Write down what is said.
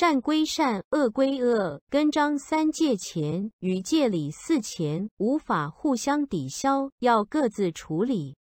善归善恶归恶跟张三借钱与借李四钱无法互相抵消要各自处理。